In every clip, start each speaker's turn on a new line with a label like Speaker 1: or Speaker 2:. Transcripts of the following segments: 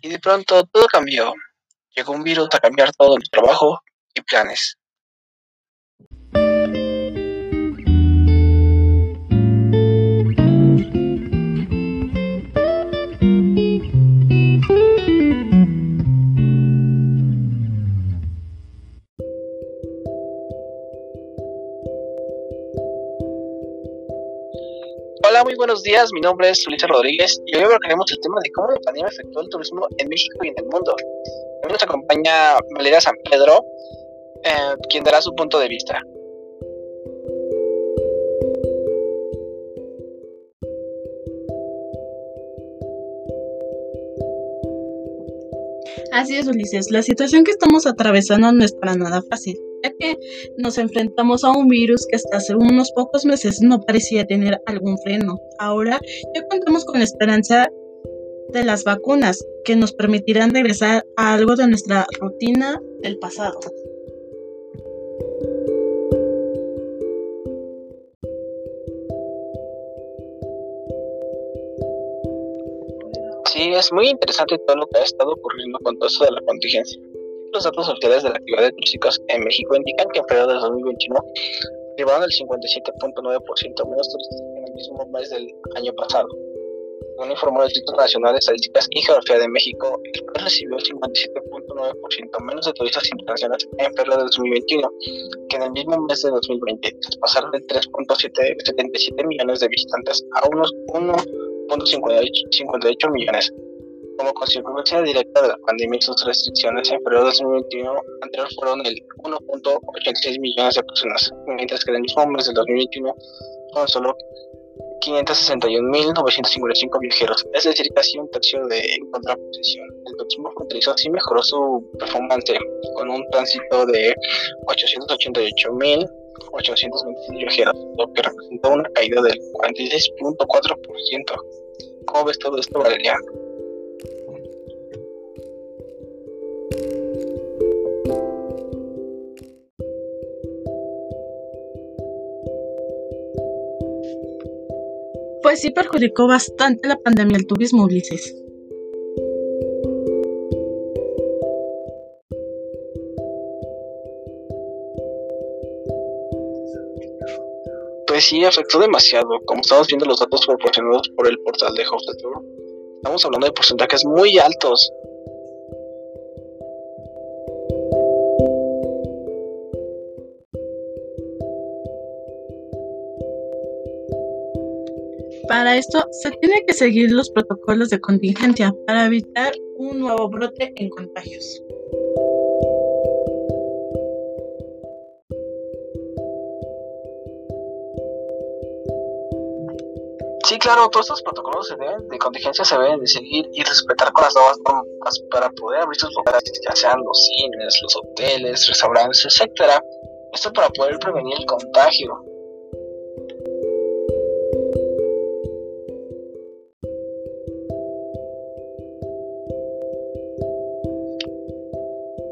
Speaker 1: Y de pronto todo cambió. Llegó un virus a cambiar todo nuestro trabajo y planes. Muy buenos días. Mi nombre es Ulises Rodríguez y hoy abordaremos el tema de cómo la pandemia afectó el turismo en México y en el mundo. Hoy nos acompaña Valeria San Pedro, eh, quien dará su punto de vista.
Speaker 2: Así es, Ulises. La situación que estamos atravesando no es para nada fácil ya que nos enfrentamos a un virus que hasta hace unos pocos meses no parecía tener algún freno. Ahora ya contamos con la esperanza de las vacunas que nos permitirán regresar a algo de nuestra rutina del pasado.
Speaker 1: Sí, es muy interesante todo lo que ha estado ocurriendo con todo eso de la contingencia. Los datos oficiales de la actividad de turísticos en México indican que en febrero de 2021 llevaron el 57.9% menos turistas en el mismo mes del año pasado. Según informó el Instituto Nacional de Estadísticas y Geografía de México, el país recibió el 57.9% menos de turistas internacionales en febrero de 2021 que en el mismo mes de 2020, tras pasar de 3.77 millones de visitantes a unos 1.58 millones como consecuencia directa de la pandemia y sus restricciones, en febrero de 2021 anterior fueron el 1.86 millones de personas, mientras que en el mismo mes del 2021 fueron solo 561.955 viajeros, es decir, casi un tercio de contraposición. El turismo fronterizo sí mejoró su performance con un tránsito de 888.826 viajeros, lo que representó una caída del 46.4%. ¿Cómo ves todo esto, Valeria?
Speaker 2: Pues sí perjudicó bastante la pandemia al turismo, Ulises.
Speaker 1: Pues sí, afectó demasiado. Como estamos viendo los datos proporcionados por el portal de Tour, estamos hablando de porcentajes muy altos.
Speaker 2: Para esto se tiene que seguir los protocolos de contingencia para evitar un nuevo brote en contagios.
Speaker 1: Sí, claro, todos estos protocolos de contingencia se deben de seguir y respetar con las nuevas normas para poder abrir sus lugares, ya sean los cines, los hoteles, restaurantes, etcétera. Esto para poder prevenir el contagio.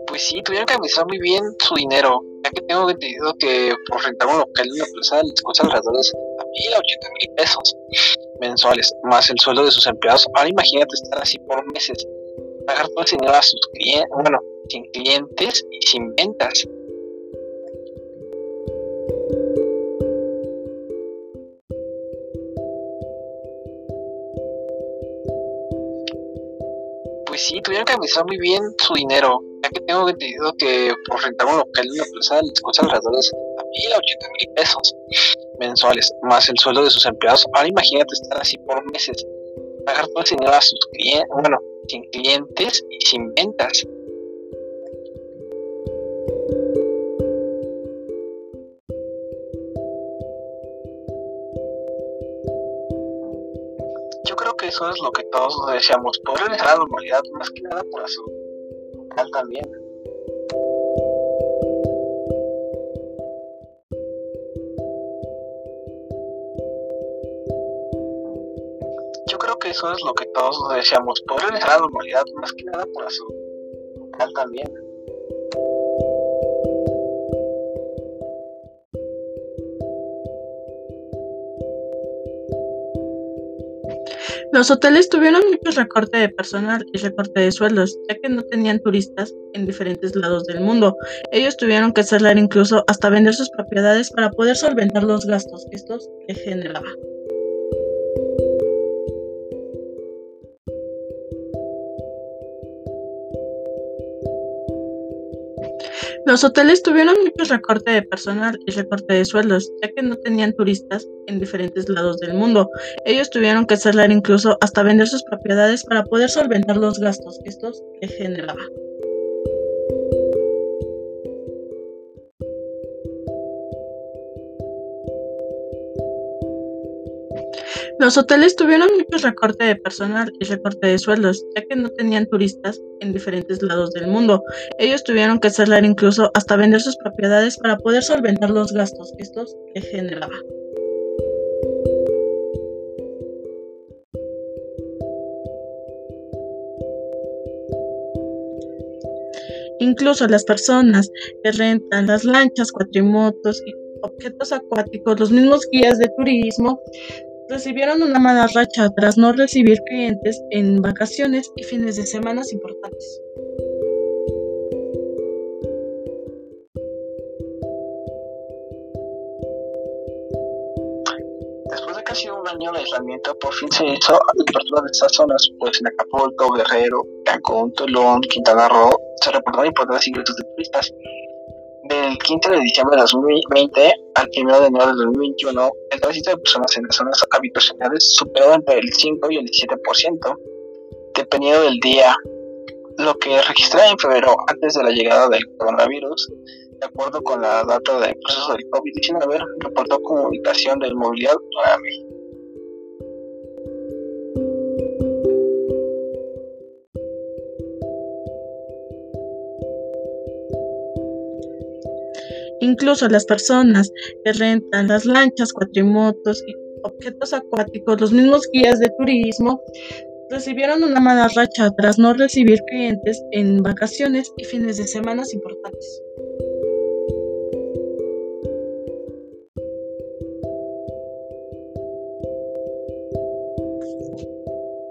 Speaker 1: Pues sí, tuvieron que administrar muy bien su dinero, ya que tengo entendido que por rentar un local en una plaza les cuesta alrededor de 70 mil a 80 mil pesos mensuales, más el sueldo de sus empleados. Ahora imagínate estar así por meses, pagar todo ese dinero a sus clientes, bueno, sin clientes y sin ventas. Pues sí, tuvieron que administrar muy bien su dinero, tengo entendido que por rentar un local en una plaza les cuesta alrededor de 70 mil a 80 mil pesos mensuales, más el sueldo de sus empleados. Ahora imagínate estar así por meses, pagar todo ese dinero a sus clientes, bueno, sin clientes y sin ventas. Yo creo que eso es lo que todos deseamos, poder regresar a la normalidad, más que nada por la mental también. Eso es lo que todos deseamos, poder a la normalidad, más que nada por salud mental también.
Speaker 2: Los hoteles tuvieron mucho recorte de personal y recorte de sueldos, ya que no tenían turistas en diferentes lados del mundo. Ellos tuvieron que cerrar incluso hasta vender sus propiedades para poder solventar los gastos que estos generaban. Los hoteles tuvieron mucho recorte de personal y recorte de sueldos, ya que no tenían turistas en diferentes lados del mundo. Ellos tuvieron que cerrar incluso hasta vender sus propiedades para poder solventar los gastos que estos les generaban. Los hoteles tuvieron mucho recorte de personal y recorte de sueldos, ya que no tenían turistas en diferentes lados del mundo. Ellos tuvieron que cerrar incluso hasta vender sus propiedades para poder solventar los gastos que estos les generaban. Incluso las personas que rentan las lanchas, cuatrimotos y objetos acuáticos, los mismos guías de turismo, recibieron una mala racha tras no recibir clientes en vacaciones y fines de semana importantes.
Speaker 1: Después de casi un año de aislamiento, por fin se hizo la apertura de estas zonas, pues en Acapulco, Guerrero, Cancún, Tulum, Quintana Roo, se reportaron importantes ingresos de turistas. Del 15 de diciembre de 2020 al 1 de enero de 2021, el tránsito de personas en las zonas habitacionales superó entre el 5 y el 17%, dependiendo del día. Lo que registró en febrero antes de la llegada del coronavirus, de acuerdo con la data del proceso del COVID-19, reportó comunicación del movilidad 9000.
Speaker 2: Incluso las personas que rentan las lanchas, cuatrimotos y objetos acuáticos, los mismos guías de turismo, recibieron una mala racha tras no recibir clientes en vacaciones y fines de semana importantes.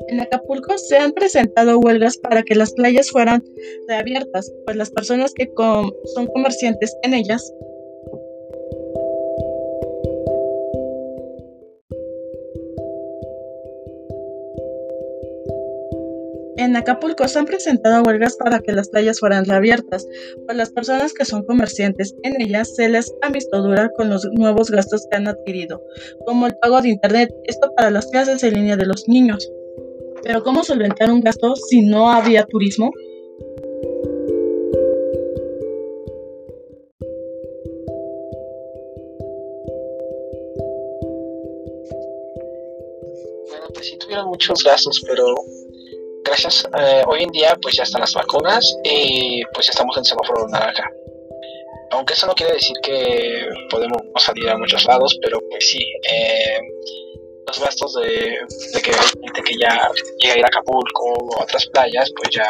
Speaker 2: En Acapulco se han presentado huelgas para que las playas fueran reabiertas, pues las personas que son comerciantes en ellas En Acapulco se han presentado huelgas para que las playas fueran reabiertas, pues las personas que son comerciantes en ellas se les ha dura con los nuevos gastos que han adquirido, como el pago de internet, esto para las clases en línea de los niños. Pero ¿cómo solventar un gasto si no había turismo?
Speaker 1: Bueno, pues sí tuvieron muchos gastos, pero gracias, eh, hoy en día pues ya están las vacunas y pues estamos en semáforo naranja. Aunque eso no quiere decir que podemos salir a muchos lados, pero pues sí, eh, los gastos de, que hay gente que ya llega a ir a Acapulco o a otras playas, pues ya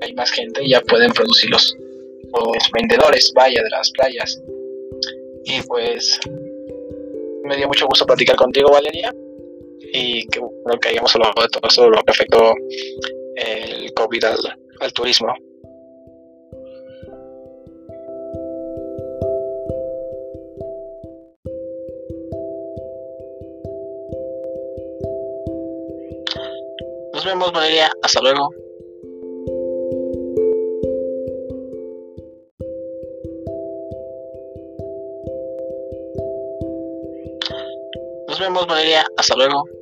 Speaker 1: hay más gente y ya pueden producir los, vendedores, vaya, de las playas. Y pues me dio mucho gusto platicar contigo, Valeria, y que bueno que hayamos hablado de todo eso, lo que afectó el COVID al turismo. Nos vemos, María. Hasta luego. Nos vemos, María. Hasta luego.